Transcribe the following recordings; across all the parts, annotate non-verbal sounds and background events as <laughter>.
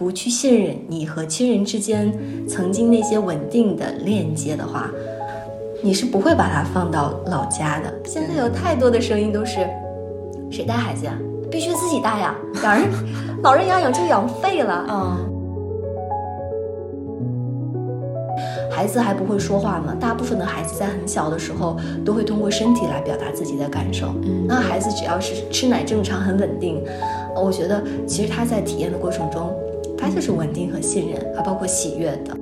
不去信任你和亲人之间曾经那些稳定的链接的话，你是不会把它放到老家的。现在有太多的声音都是，谁带孩子呀？必须自己带呀，<laughs> 老人老人养养就养废了。嗯，孩子还不会说话呢，大部分的孩子在很小的时候都会通过身体来表达自己的感受。嗯那孩子只要是吃奶正常、很稳定，呃我觉得其实他在体验的过程中，他就是稳定和信任，还包括喜悦的。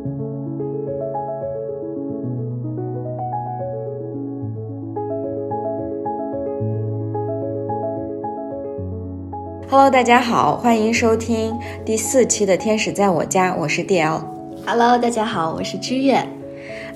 Hello，大家好，欢迎收听第四期的《天使在我家》，我是 DL。Hello，大家好，我是知月。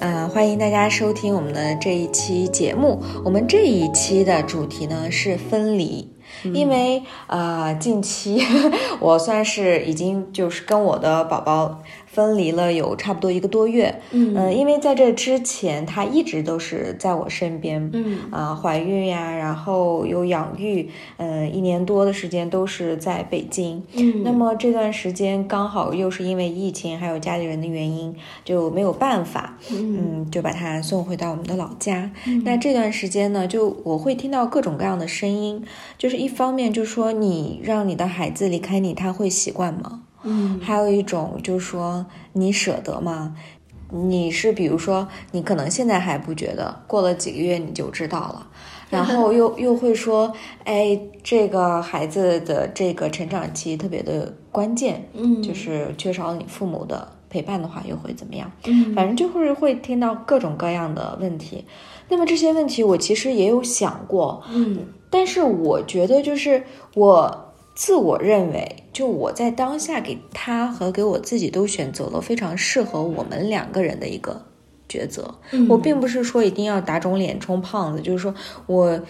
嗯，欢迎大家收听我们的这一期节目。我们这一期的主题呢是分离，因为呃，近期 <laughs> 我算是已经就是跟我的宝宝分离了有差不多一个多月。嗯呃因为在这之前，他一直都是在我身边。嗯啊、怀孕呀，然后有养育，呃，一年多的时间都是在北京。嗯那么这段时间刚好又是因为疫情还有家里人的原因，就没有办法，嗯，就把他送回到我们的老家。那这段时间呢，就我会听到各种各样的声音，就是一方面就说你让你的孩子离开你，他会习惯吗？嗯还有一种就是说你舍得吗？你是比如说你可能现在还不觉得，过了几个月你就知道了。然后 <laughs> 又又会说，哎，这个孩子的这个成长期特别的关键，嗯就是缺少你父母的陪伴的话，又会怎么样？嗯反正就会会听到各种各样的问题。那么这些问题我其实也有想过，嗯但是我觉得就是我自我认为，就我在当下给他和给我自己都选择了非常适合我们两个人的一个抉择。嗯我并不是说一定要打肿脸充胖子，就是说我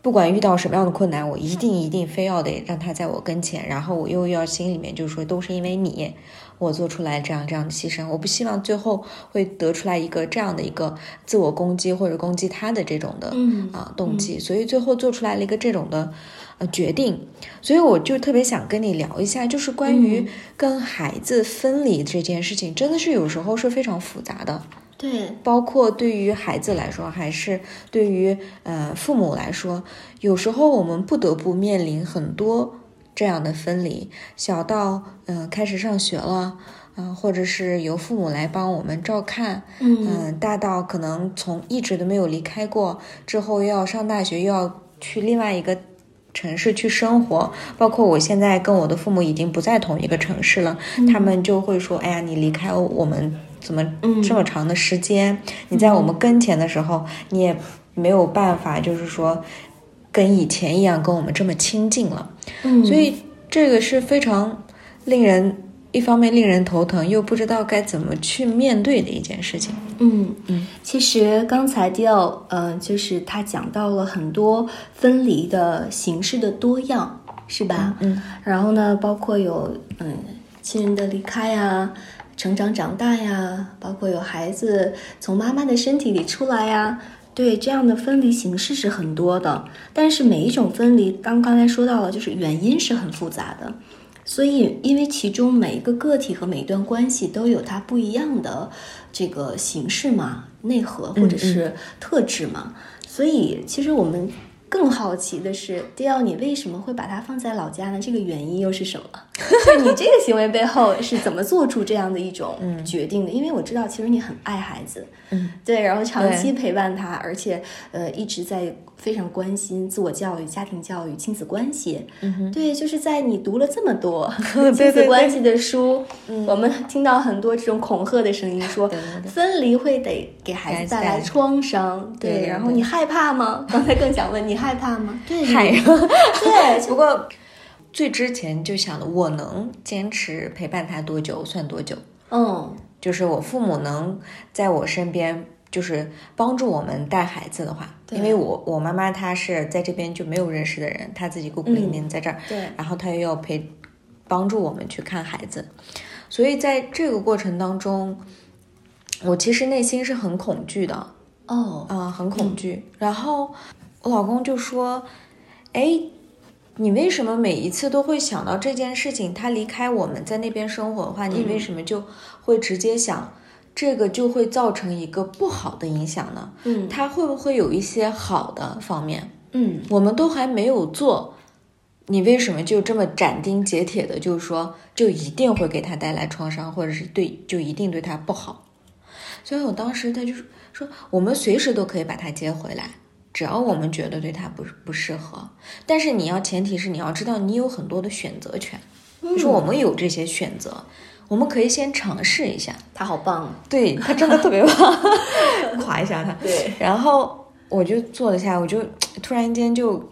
不管遇到什么样的困难，我一定一定非要得让他在我跟前，然后我又要心里面就是说都是因为你，我做出来这样这样的牺牲，我不希望最后会得出来一个这样的一个自我攻击或者攻击他的这种的嗯啊动机，所以最后做出来了一个这种的呃决定，所以我就特别想跟你聊一下，就是关于嗯。跟孩子分离这件事情，真的是有时候是非常复杂的。对，包括对于孩子来说，还是对于呃父母来说，有时候我们不得不面临很多这样的分离，小到嗯、呃开始上学了，嗯、或者是由父母来帮我们照看，嗯嗯，大到可能从一直都没有离开过，之后又要上大学，又要去另外一个城市去生活。包括我现在跟我的父母已经不在同一个城市了，他们就会说：“哎呀，你离开我们怎么嗯这么长的时间？你在我们跟前的时候，你也没有办法，就是说跟以前一样跟我们这么亲近了。”嗯所以这个是非常令人。一方面令人头疼，又不知道该怎么去面对的一件事情。嗯嗯，其实刚才迪奥，呃，就是他讲到了很多分离的形式的多样，是吧？嗯，然后呢，包括有嗯亲人的离开呀、成长长大呀，包括有孩子从妈妈的身体里出来呀。对，这样的分离形式是很多的，但是每一种分离，刚刚才说到了，就是原因是很复杂的。所以，因为其中每一个个体和每一段关系都有它不一样的这个形式嘛、内核或者是特质嘛，所以其实我们更好奇的是，迪奥，你为什么会把它放在老家呢？这个原因又是什么？<laughs> 就你这个行为背后是怎么做出这样的一种决定的？因为我知道，其实你很爱孩子，嗯，对，然后长期陪伴他，而且呃一直在非常关心自我教育、家庭教育、亲子关系。嗯，对，就是在你读了这么多 <laughs> 亲子关系的书，我们听到很多这种恐吓的声音，说分离会得给孩子带来创伤。对然后你害怕吗？刚才更想问你害怕吗？对，<laughs> 嗨，对，不过最之前就想的，我能坚持陪伴他多久算多久，嗯。就是我父母能在我身边。就是帮助我们带孩子的话，因为我我妈妈她是在这边就没有认识的人，她自己孤苦伶仃在这儿，对，然后她又要陪帮助我们去看孩子，所以在这个过程当中，我其实内心是很恐惧的，哦，啊、很恐惧。然后我老公就说：“哎，你为什么每一次都会想到这件事情？他离开我们在那边生活的话，你为什么就会直接想这个就会造成一个不好的影响呢？嗯他会不会有一些好的方面？嗯我们都还没有做，你为什么就这么斩钉截铁的，就是说就一定会给他带来创伤，或者是对就一定对他不好？所以我当时他就是说，我们随时都可以把他接回来，只要我们觉得对他不不适合。但是你要前提是你要知道你有很多的选择权，就是我们有这些选择，我们可以先尝试一下。他好棒，对他真的特别棒，<laughs> 夸一下他。对，然后我就坐了下来，我就突然间就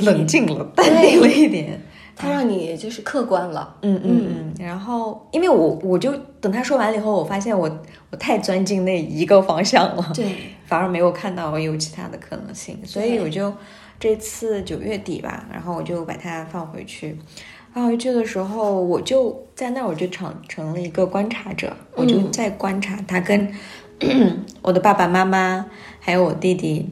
冷静了，淡定了一点。他让你就是客观了，嗯嗯嗯。然后，因为我我就等他说完了以后，我发现我我太钻进那一个方向了，对，<laughs> 反而没有看到有其他的可能性，所以我就这次九月底吧，然后我就把它放回去。放回去的时候，我就在那儿，我就成成了一个观察者，我就嗯在观察他跟 <clears throat> 我的爸爸妈妈还有我弟弟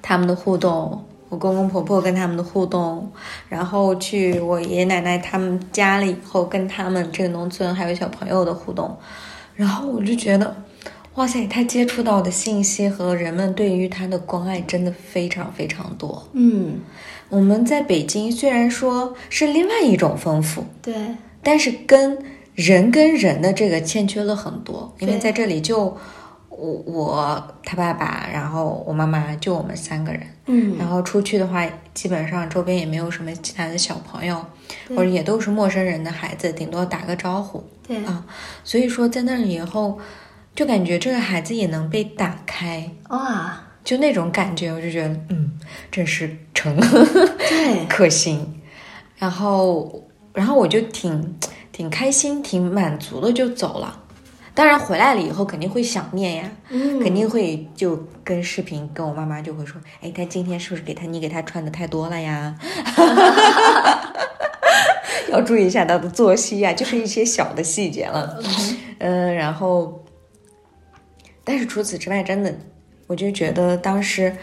他们的互动，我公公婆婆跟他们的互动，然后去我爷爷奶奶他们家了以后，跟他们这个农村还有小朋友的互动，然后我就觉得，哇塞，他接触到的信息和人们对于他的关爱真的非常非常多。嗯，我们在北京虽然说是另外一种丰富，对，但是跟人跟人的这个欠缺了很多，因为在这里就我我他爸爸，然后我妈妈，就我们三个人。嗯，然后出去的话，基本上周边也没有什么其他的小朋友，或者也都是陌生人的孩子，顶多打个招呼对，啊。所以说在那里以后，就感觉这个孩子也能被打开，哇，就那种感觉，我就觉得嗯，真是成。对，<laughs> 可行，然后，然后我就挺挺开心、挺满足的就走了。当然回来了以后肯定会想念呀，嗯，肯定会就跟视频跟我妈妈就会说，哎，他今天是不是给他你给他穿的太多了呀？<laughs> <laughs> 要注意一下他的作息呀，就是一些小的细节了。嗯，然后，但是除此之外，真的，我就觉得当时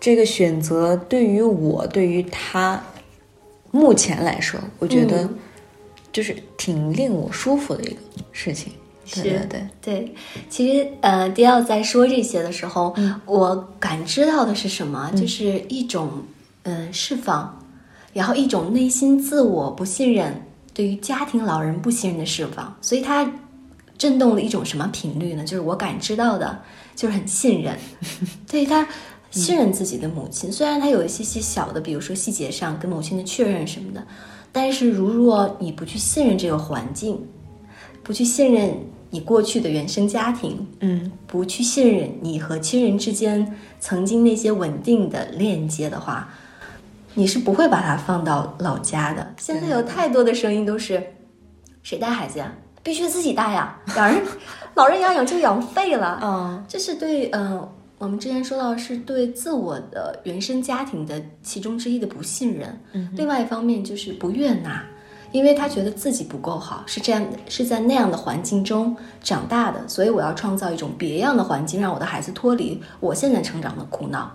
这个选择对于我，对于他，目前来说，我觉得嗯就是挺令我舒服的一个事情。是对，对，其实呃，迪奥在说这些的时候，嗯我感知到的是什么？就是一种嗯、呃释放，然后一种内心自我不信任，对于家庭老人不信任的释放，所以它震动了一种什么频率呢？就是我感知到的，就是很信任，<laughs> 对他。信任自己的母亲，虽然他有一些些小的，比如说细节上跟母亲的确认什么的，但是如若你不去信任这个环境，不去信任你过去的原生家庭，嗯不去信任你和亲人之间曾经那些稳定的链接的话，你是不会把它放到老家的。现在有太多的声音都是，谁带孩子呀？必须自己带呀！老人老人养养就养废了。嗯 <laughs> 这是对，呃，我们之前说到是对自我的原生家庭的其中之一的不信任。嗯另外一方面就是不悦纳，因为他觉得自己不够好，是这样，是在那样的环境中长大的，所以我要创造一种别样的环境，让我的孩子脱离我现在成长的苦恼。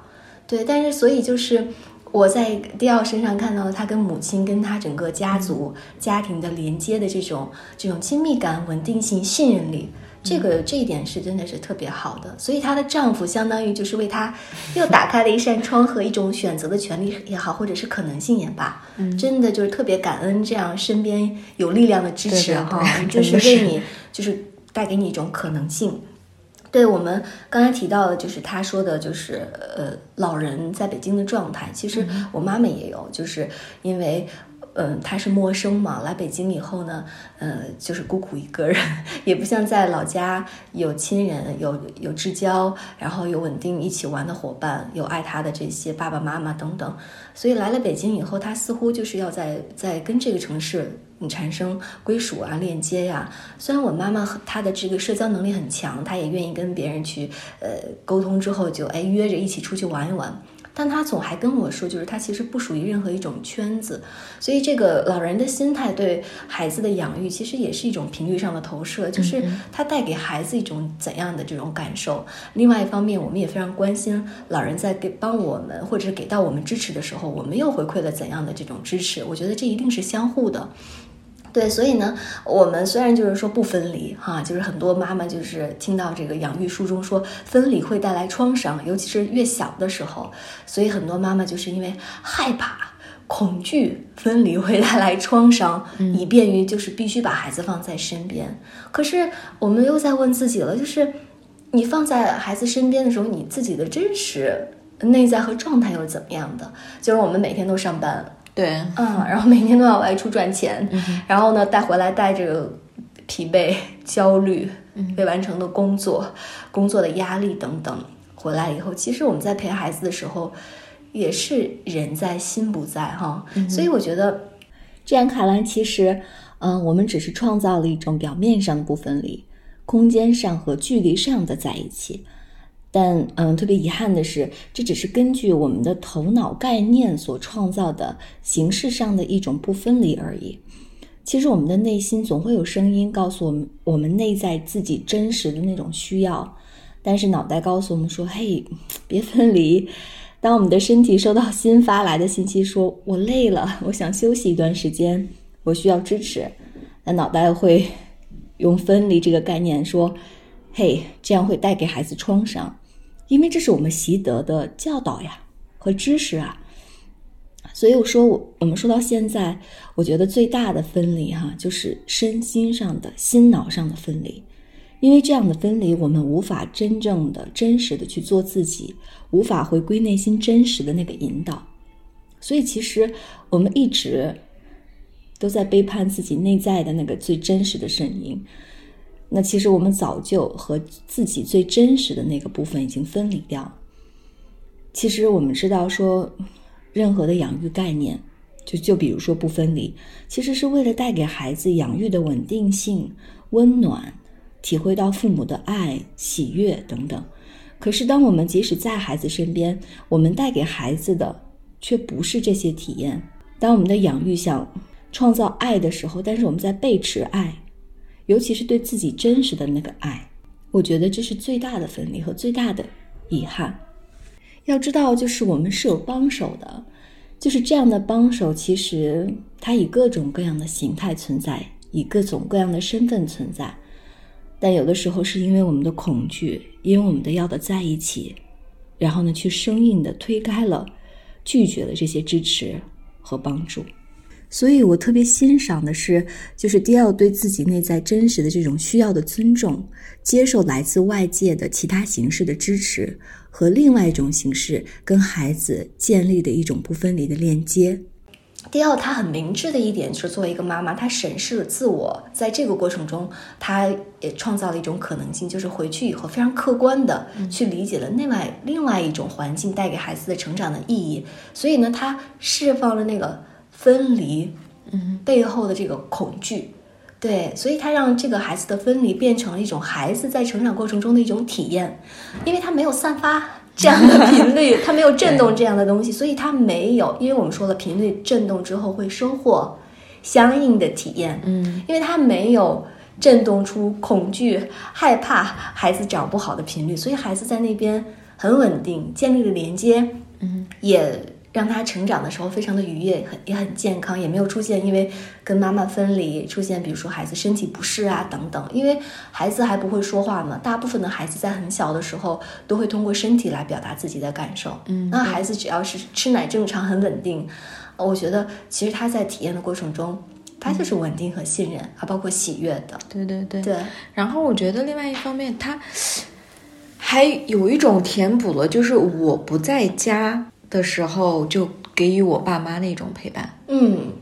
对，但是所以就是我在迪奥身上看到了他跟母亲、跟他整个家族、家庭的连接的这种这种亲密感、稳定性、信任力。这个这一点是真的是特别好的，所以她的丈夫相当于就是为她又打开了一扇窗和一种选择的权利也好，或者是可能性也罢，嗯真的就是特别感恩这样身边有力量的支持哈，<laughs> 就是为你就是带给你一种可能性。对我们刚才提到的，就是他说的，就是呃，老人在北京的状态。其实我妈妈也有，就是因为，嗯、她是陌生嘛，来北京以后呢，呃，就是孤苦一个人，<laughs> 也不像在老家有亲人、有有至交，然后有稳定一起玩的伙伴，有爱她的这些爸爸妈妈等等。所以来了北京以后，她似乎就是要在在跟这个城市产生归属啊、链接呀、虽然我妈妈和她的这个社交能力很强，她也愿意跟别人去呃沟通之后就哎约着一起出去玩一玩，但他总还跟我说，就是他其实不属于任何一种圈子，所以这个老人的心态对孩子的养育，其实也是一种频率上的投射，就是他带给孩子一种怎样的这种感受。另外一方面，我们也非常关心老人在给帮我们或者是给到我们支持的时候，我们又回馈了怎样的这种支持。我觉得这一定是相互的。对，所以呢，我们虽然就是说不分离哈，就是很多妈妈就是听到这个养育书中说分离会带来创伤，尤其是越小的时候，所以很多妈妈就是因为害怕、恐惧分离会带来创伤，以便于就是必须把孩子放在身边。可是我们又在问自己了，就是你放在孩子身边的时候，你自己的真实内在和状态又是怎么样的？就是我们每天都上班。对，嗯，然后每天都要外出赚钱，然后呢，带回来带着疲惫、焦虑、未完成的工作、工作的压力等等，回来以后，其实我们在陪孩子的时候，也是人在心不在哈。所以我觉得，这样看来，其实，嗯，我们只是创造了一种表面上的不分离，空间上和距离上的在一起。但嗯，特别遗憾的是，这只是根据我们的头脑概念所创造的形式上的一种不分离而已。其实，我们的内心总会有声音告诉我们，我们内在自己真实的那种需要。但是，脑袋告诉我们说：“嘿，别分离。”当我们的身体收到新发来的信息，说我累了，我想休息一段时间，我需要支持，那脑袋会用分离这个概念说：“嘿，这样会带给孩子创伤。”因为这是我们习得的教导呀和知识啊，所以我说我我们说到现在，我觉得最大的分离哈，就是身心上的心脑上的分离。因为这样的分离，我们无法真正的真实的去做自己，无法回归内心真实的那个引导。所以其实我们一直都在背叛自己内在的那个最真实的声音。那其实我们早就和自己最真实的那个部分已经分离掉。其实我们知道说，任何的养育概念，就就比如说不分离，其实是为了带给孩子养育的稳定性、温暖，体会到父母的爱、喜悦等等。可是当我们即使在孩子身边，我们带给孩子的却不是这些体验。当我们的养育想创造爱的时候，但是我们在背驰爱。尤其是对自己真实的那个爱，我觉得这是最大的分离和最大的遗憾。要知道，就是我们是有帮手的，就是这样的帮手，其实他以各种各样的形态存在，以各种各样的身份存在。但有的时候是因为我们的恐惧，因为我们的要的在一起，然后呢，去生硬的推开了，拒绝了这些支持和帮助。所以我特别欣赏的是，就是迪奥对自己内在真实的这种需要的尊重，接受来自外界的其他形式的支持，和另外一种形式跟孩子建立的一种不分离的链接。迪奥他很明智的一点是，作为一个妈妈，她审视了自我，在这个过程中，她也创造了一种可能性，就是回去以后非常客观的去理解了另外另外一种环境带给孩子的成长的意义。所以呢，她释放了那个。分离，嗯，背后的这个恐惧，对，所以他让这个孩子的分离变成了一种孩子在成长过程中的一种体验，因为他没有散发这样的频率，<laughs> 他没有震动这样的东西，所以他没有，因为我们说了，频率震动之后会收获相应的体验，嗯，因为他没有震动出恐惧、害怕孩子长不好的频率，所以孩子在那边很稳定，建立了连接，嗯，也。让他成长的时候非常的愉悦，很也很健康，也没有出现因为跟妈妈分离出现，比如说孩子身体不适啊等等。因为孩子还不会说话嘛，大部分的孩子在很小的时候都会通过身体来表达自己的感受。嗯，那孩子只要是吃奶正常、很稳定，我觉得其实他在体验的过程中，他就是稳定和信任，还包括喜悦的。对对对对。然后我觉得另外一方面，他还有一种填补了，就是我不在家。的时候就给予我爸妈那种陪伴，嗯，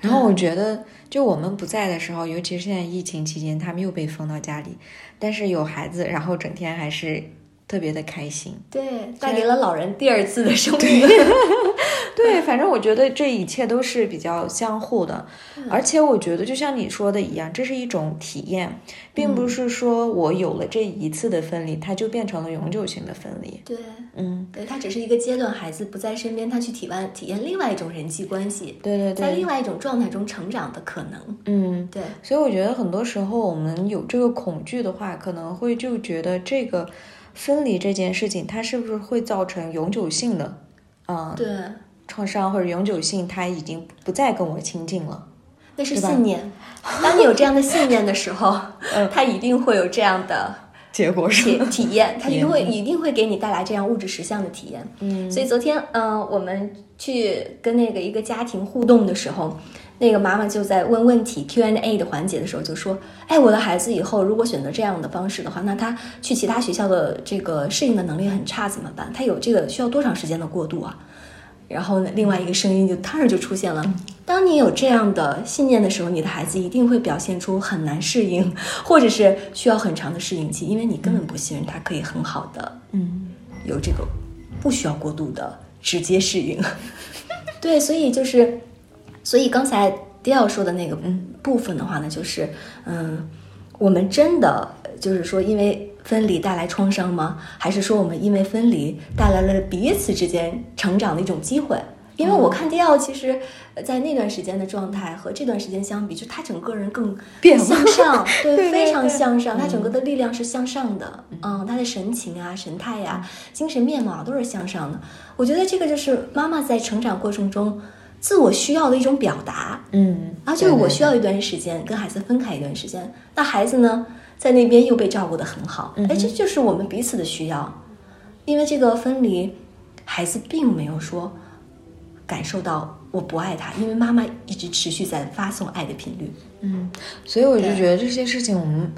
然后我觉得就我们不在的时候，尤其是现在疫情期间，他们又被封到家里，但是有孩子，然后整天还是特别的开心，对，带给了老人第二次的生命，<laughs> 对，反正我觉得这一切都是比较相互的，而且我觉得就像你说的一样，这是一种体验，并不是说我有了这一次的分离，它就变成了永久性的分离。对，嗯，对，它只是一个阶段，孩子不在身边，他去体验体验另外一种人际关系，对对对在另，外一种状态中成长的可能。嗯。对，所以我觉得很多时候我们有这个恐惧的话，可能会就觉得这个分离这件事情，它是不是会造成永久性的，啊、对，创伤或者永久性，他已经不再跟我亲近了。那是信念。当你有这样的信念的时候，<laughs> 嗯他一定会有这样的 <laughs> 结果是体验，他一定会一定会给你带来这样物质实相的体验。嗯所以昨天，嗯、我们去跟那个一个家庭互动的时候，那个妈妈就在问问题 Q&A 的环节的时候就说：“哎，我的孩子以后如果选择这样的方式的话，那他去其他学校的这个适应的能力很差怎么办？他有这个需要多长时间的过渡啊？”然后呢，另外一个声音就突然就出现了：当你有这样的信念的时候，你的孩子一定会表现出很难适应，或者是需要很长的适应期，因为你根本不信任他可以很好的嗯有这个不需要过度的直接适应。<laughs> 对，所以就是，所以刚才迪奥说的那个部分的话呢，就是，嗯，我们真的就是说，因为分离带来创伤吗？还是说我们因为分离带来了彼此之间成长的一种机会？因为我看迪奥其实，呃在那段时间的状态和这段时间相比，就他整个人更变向上，<laughs> 对，对对非常向上，他整个的力量是向上的，嗯，他的神情啊、神态呀、精神面貌啊都是向上的。我觉得这个就是妈妈在成长过程中自我需要的一种表达，嗯，啊，就是我需要一段时间跟孩子分开一段时间，那孩子呢在那边又被照顾得很好，哎，这就是我们彼此的需要。因为这个分离，孩子并没有说感受到我不爱他，因为妈妈一直持续在发送爱的频率。嗯所以我就觉得这些事情，我们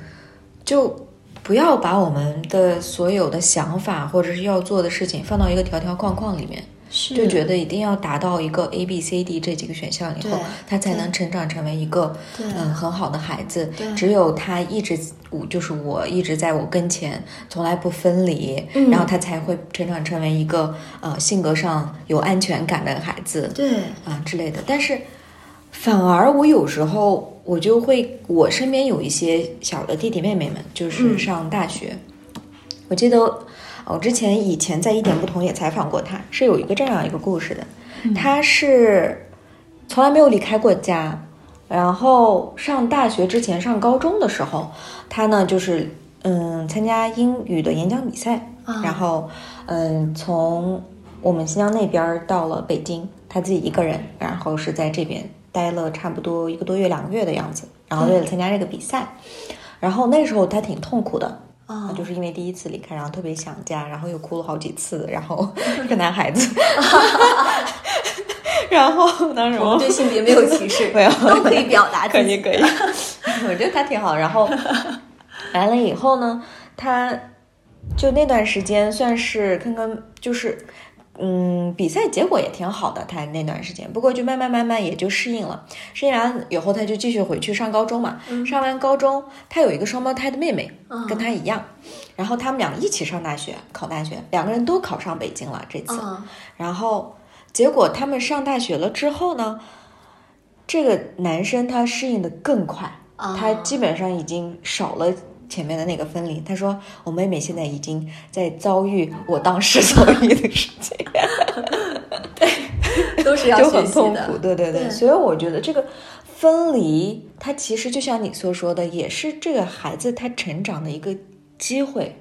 就不要把我们的所有的想法或者是要做的事情放到一个条条框框里面，是就觉得一定要达到一个 A、B、C、D 这几个选项以后，他才能成长成为一个嗯很好的孩子对。只有他一直我就是我一直在我跟前，从来不分离，嗯然后他才会成长成为一个呃性格上有安全感的孩子。对，啊之类的。但是反而我有时候我就会，我身边有一些小的弟弟妹妹们，就是嗯上大学。我记得我之前以前在一点不同也采访过他，是有一个这样一个故事的。他是从来没有离开过家，然后上大学之前上高中的时候，他呢就是嗯参加英语的演讲比赛，啊然后嗯从我们新疆那边到了北京，他自己一个人，然后是在这边待了差不多一个多月、两个月的样子，然后为了参加这个比赛，然后那时候他挺痛苦的。啊他就是因为第一次离开，然后特别想家，然后又哭了好几次，然后 <laughs> 一个男孩子，<laughs> 然后当时我们对性别没有歧视，没有都可以表达自己。可以可 <laughs> 以，我觉得他挺好。然后来了以后呢，他就那段时间算是看看就是。嗯，比赛结果也挺好的，他那段时间，不过就慢慢慢慢也就适应了。适应完以后，他就继续回去上高中嘛。上完高中，他有一个双胞胎的妹妹，嗯跟他一样，然后他们俩一起上大学，考大学，两个人都考上北京了这次。啊然后结果他们上大学了之后呢，这个男生他适应的更快，啊他基本上已经少了。前面的那个分离，他说我妹妹现在已经在遭遇我当时遭遇的事情，对都是要很痛苦。对对对，对所以我觉得这个分离，它其实就像你所说的，也是这个孩子他成长的一个机会，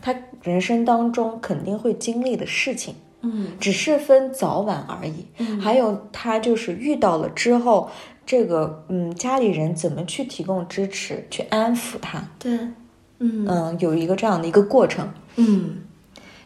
他人生当中肯定会经历的事情。嗯只是分早晚而已。嗯还有他就是遇到了之后，这个嗯家里人怎么去提供支持，去安抚他，对，嗯嗯，有一个这样的一个过程。嗯，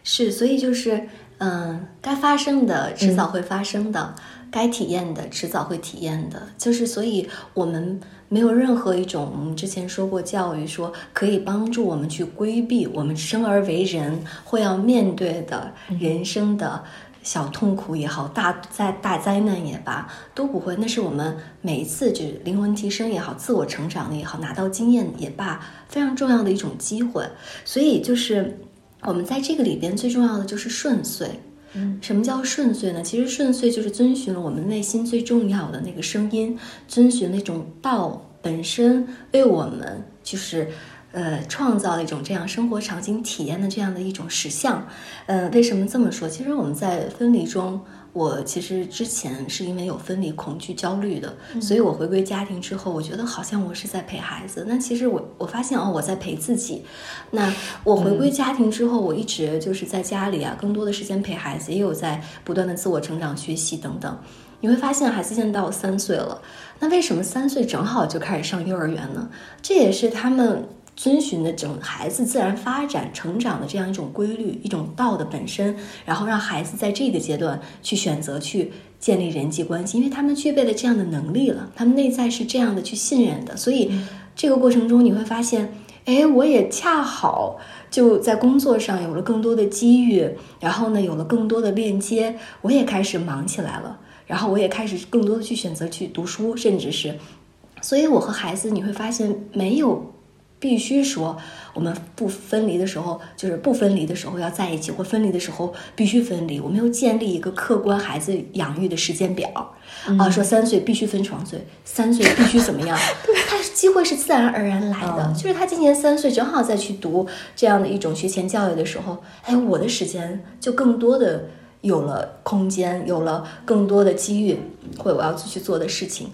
是，所以就是，嗯，该发生的迟早会发生的，该体验的迟早会体验的，就是所以我们没有任何一种我们之前说过教育说可以帮助我们去规避我们生而为人会要面对的人生的。小痛苦也好，大灾大灾难也罢，都不会。那是我们每一次就是灵魂提升也好，自我成长的也好，拿到经验也罢，非常重要的一种机会。所以就是我们在这个里边最重要的就是顺遂。嗯，什么叫顺遂呢？其实顺遂就是遵循了我们内心最重要的那个声音，遵循那种道本身为我们就是。呃，创造了一种这样生活场景体验的这样的一种实像。呃，为什么这么说？其实我们在分离中，我其实之前是因为有分离恐惧、焦虑的，所以我回归家庭之后，我觉得好像我是在陪孩子。那其实我我发现哦，我在陪自己。那我回归家庭之后，我一直就是在家里啊，更多的时间陪孩子，也有在不断的自我成长、学习等等。你会发现，孩子现在到三岁了，那为什么三岁正好就开始上幼儿园呢？这也是他们。遵循的整孩子自然发展成长的这样一种规律，一种道的本身，然后让孩子在这个阶段去选择去建立人际关系，因为他们具备了这样的能力了，他们内在是这样的去信任的，所以这个过程中你会发现，哎，我也恰好就在工作上有了更多的机遇，然后呢有了更多的链接，我也开始忙起来了，然后我也开始更多的去选择去读书，甚至是，所以我和孩子你会发现没有。必须说，我们不分离的时候，就是不分离的时候要在一起，或分离的时候必须分离。我们要建立一个客观孩子养育的时间表啊，说三岁必须分床睡，三岁必须怎么样？他机会是自然而然来的，就是他今年三岁，正好再去读这样的一种学前教育的时候，哎，我的时间就更多的有了空间，有了更多的机遇，或我要去做的事情，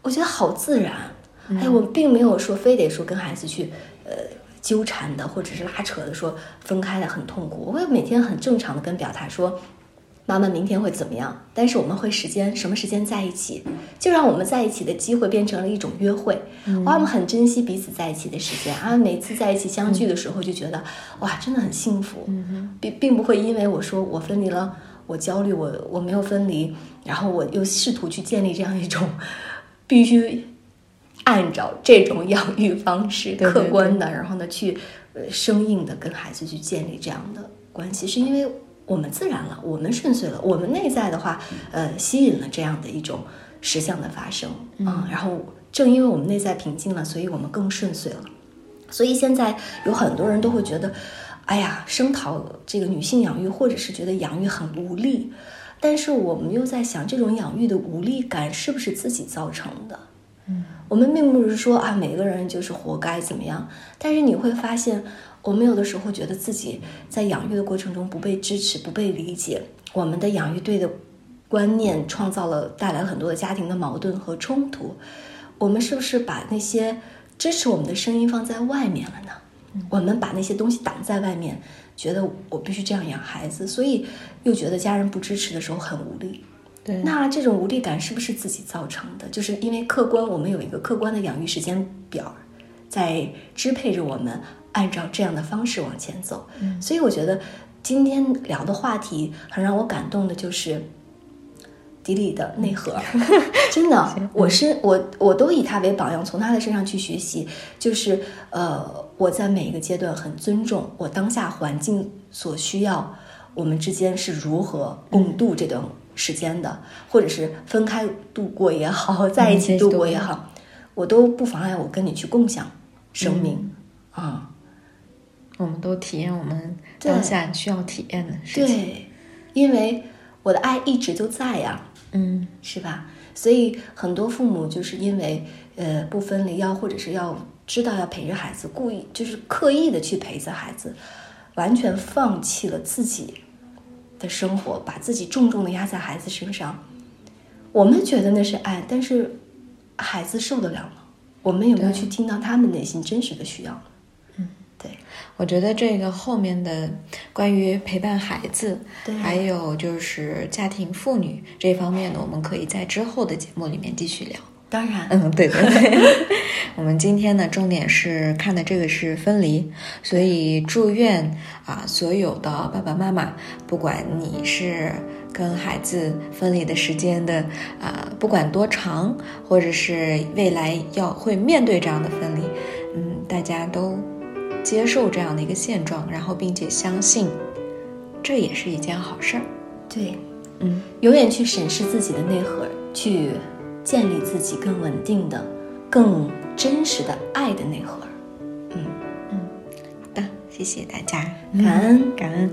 我觉得好自然。哎，我并没有说非得说跟孩子去，呃，纠缠的，或者是拉扯的，说分开的很痛苦。我会每天很正常的跟表达说，妈妈明天会怎么样？但是我们会时间什么时间在一起，就让我们在一起的机会变成了一种约会。我们很珍惜彼此在一起的时间啊，每次在一起相聚的时候就觉得哇，真的很幸福。并并不会因为我说我分离了，我焦虑，我我没有分离，然后我又试图去建立这样一种必须。按照这种养育方式，客观的，然后呢，去呃生硬的跟孩子去建立这样的关系，是因为我们自然了，我们顺遂了，我们内在的话，呃，吸引了这样的一种实相的发生啊。然后正因为我们内在平静了，所以我们更顺遂了。所以现在有很多人都会觉得，哎呀，声讨这个女性养育，或者是觉得养育很无力。但是我们又在想，这种养育的无力感是不是自己造成的？我们并不是说啊，每个人就是活该怎么样，但是你会发现，我们有的时候觉得自己在养育的过程中不被支持、不被理解，我们的养育对的观念创造了带来很多的家庭的矛盾和冲突。我们是不是把那些支持我们的声音放在外面了呢？我们把那些东西挡在外面，觉得我必须这样养孩子，所以又觉得家人不支持的时候很无力。那这种无力感是不是自己造成的？就是因为客观，我们有一个客观的养育时间表，在支配着我们按照这样的方式往前走。所以我觉得今天聊的话题很让我感动的，就是迪里的内核。真的，我是我，我都以他为榜样，从他的身上去学习。就是呃，我在每一个阶段很尊重我当下环境所需要，我们之间是如何共度这段。时间的，或者是分开度过也好，在一起度过也好，我都不妨碍我跟你去共享生命啊。我们都体验我们当下需要体验的事情。对，因为我的爱一直都在呀，嗯，是吧？所以很多父母就是因为呃不分离，要或者是要知道要陪着孩子，故意就是刻意的去陪着孩子，完全放弃了自己。的生活，把自己重重的压在孩子身上，我们觉得那是爱，但是孩子受得了吗？我们有没有去听到他们内心真实的需要？嗯，对，我觉得这个后面的关于陪伴孩子，还有就是家庭妇女这方面呢，我们可以在之后的节目里面继续聊。当然，嗯，对对对。<laughs> 我们今天呢，重点是看的这个是分离，所以祝愿啊，所有的爸爸妈妈，不管你是跟孩子分离的时间的啊，不管多长，或者是未来要会面对这样的分离，嗯，大家都接受这样的一个现状，然后并且相信，这也是一件好事儿。对，嗯，永远去审视自己的内核，去。建立自己更稳定的、更真实的爱的内核。嗯嗯，好的，谢谢大家，感恩感恩。